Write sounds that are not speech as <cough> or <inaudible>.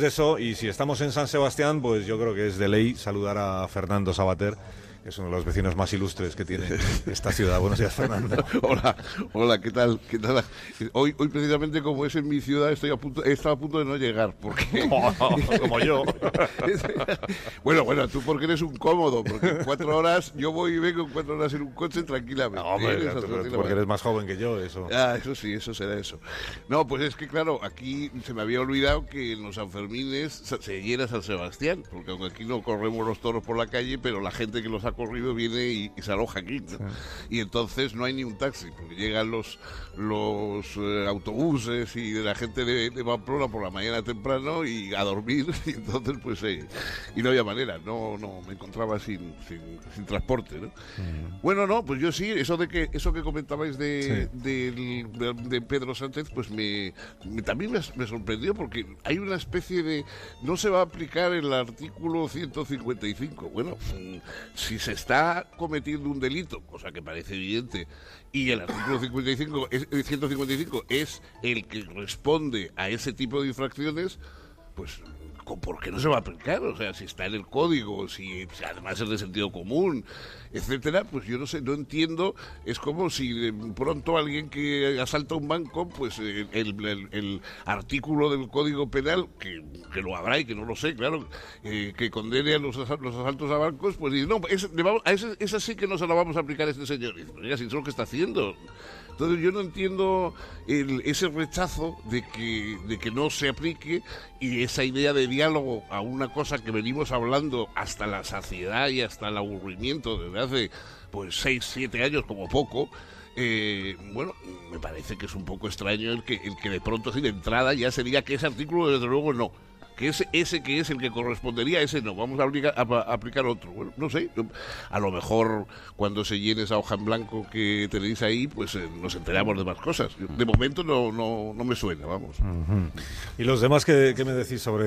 de eso, y si estamos en San Sebastián, pues yo creo que es de ley saludar a Fernando Sabater es uno de los vecinos más ilustres que tiene <laughs> esta ciudad. Buenos días, Fernando. <laughs> hola, hola, ¿qué tal? ¿Qué tal? Hoy, hoy precisamente como es en mi ciudad, estoy a punto, he estado a punto de no llegar, porque... <laughs> como yo. bueno, bueno, tú porque eres un cómodo, porque en cuatro horas, yo voy y vengo en cuatro horas en un coche tranquilamente. No, hombre, porque eres más joven que yo, eso. Ah, eso sí, eso será eso. No, pues es que claro, aquí se me había olvidado que en los Sanfermines se llena San Sebastián, porque aunque aquí no corremos los toros por la calle, pero la gente que los ha corrido viene y, se aloja aquí. Y entonces no hay ni un taxi, porque llegan los, los eh, autobuses y la gente de, de, Pamplona por la mañana temprano y a dormir. <laughs> Y entonces, pues, eh, y no había manera, no, no, me encontraba sin, sin, transporte. ¿no? Bueno, no, pues yo sí, eso de que eso que comentabais de, de, Pedro Sánchez, pues me, también me, me sorprendió porque hay una especie de. No se va a aplicar el artículo 155. Bueno, mm, si se está cometiendo un delito, cosa que parece evidente, y el artículo 55 es, 155 es el que responde a ese tipo de infracciones, pues ¿por qué no se va a aplicar? O sea, si está en el código, si, además es de sentido común, etcétera, pues yo no sé, no entiendo. Es como si pronto alguien que asalta un banco, pues eh, el, artículo del código penal, que, lo habrá y que no lo sé, claro, eh, que condene a los, asaltos a bancos, pues dice, no, a esa, sí que no se la vamos a aplicar a este señor. Y dice, si es lo que está haciendo. Entonces yo no entiendo ese rechazo de que, de que no se aplique y esa idea de diálogo a una cosa que venimos hablando hasta la saciedad y hasta el aburrimiento desde hace pues seis, siete años como poco. Eh, bueno, me parece que es un poco extraño el que, el que de pronto de entrada ya sería que ese artículo desde luego no que ese, ese que es el que correspondería, ese no, vamos a, aplicar, a, aplicar otro. Bueno, no sé, a lo mejor cuando se llene esa hoja en blanco que tenéis ahí, pues eh, nos enteramos de más cosas. De momento no, no, no me suena, vamos. ¿Y los demás qué me decís sobre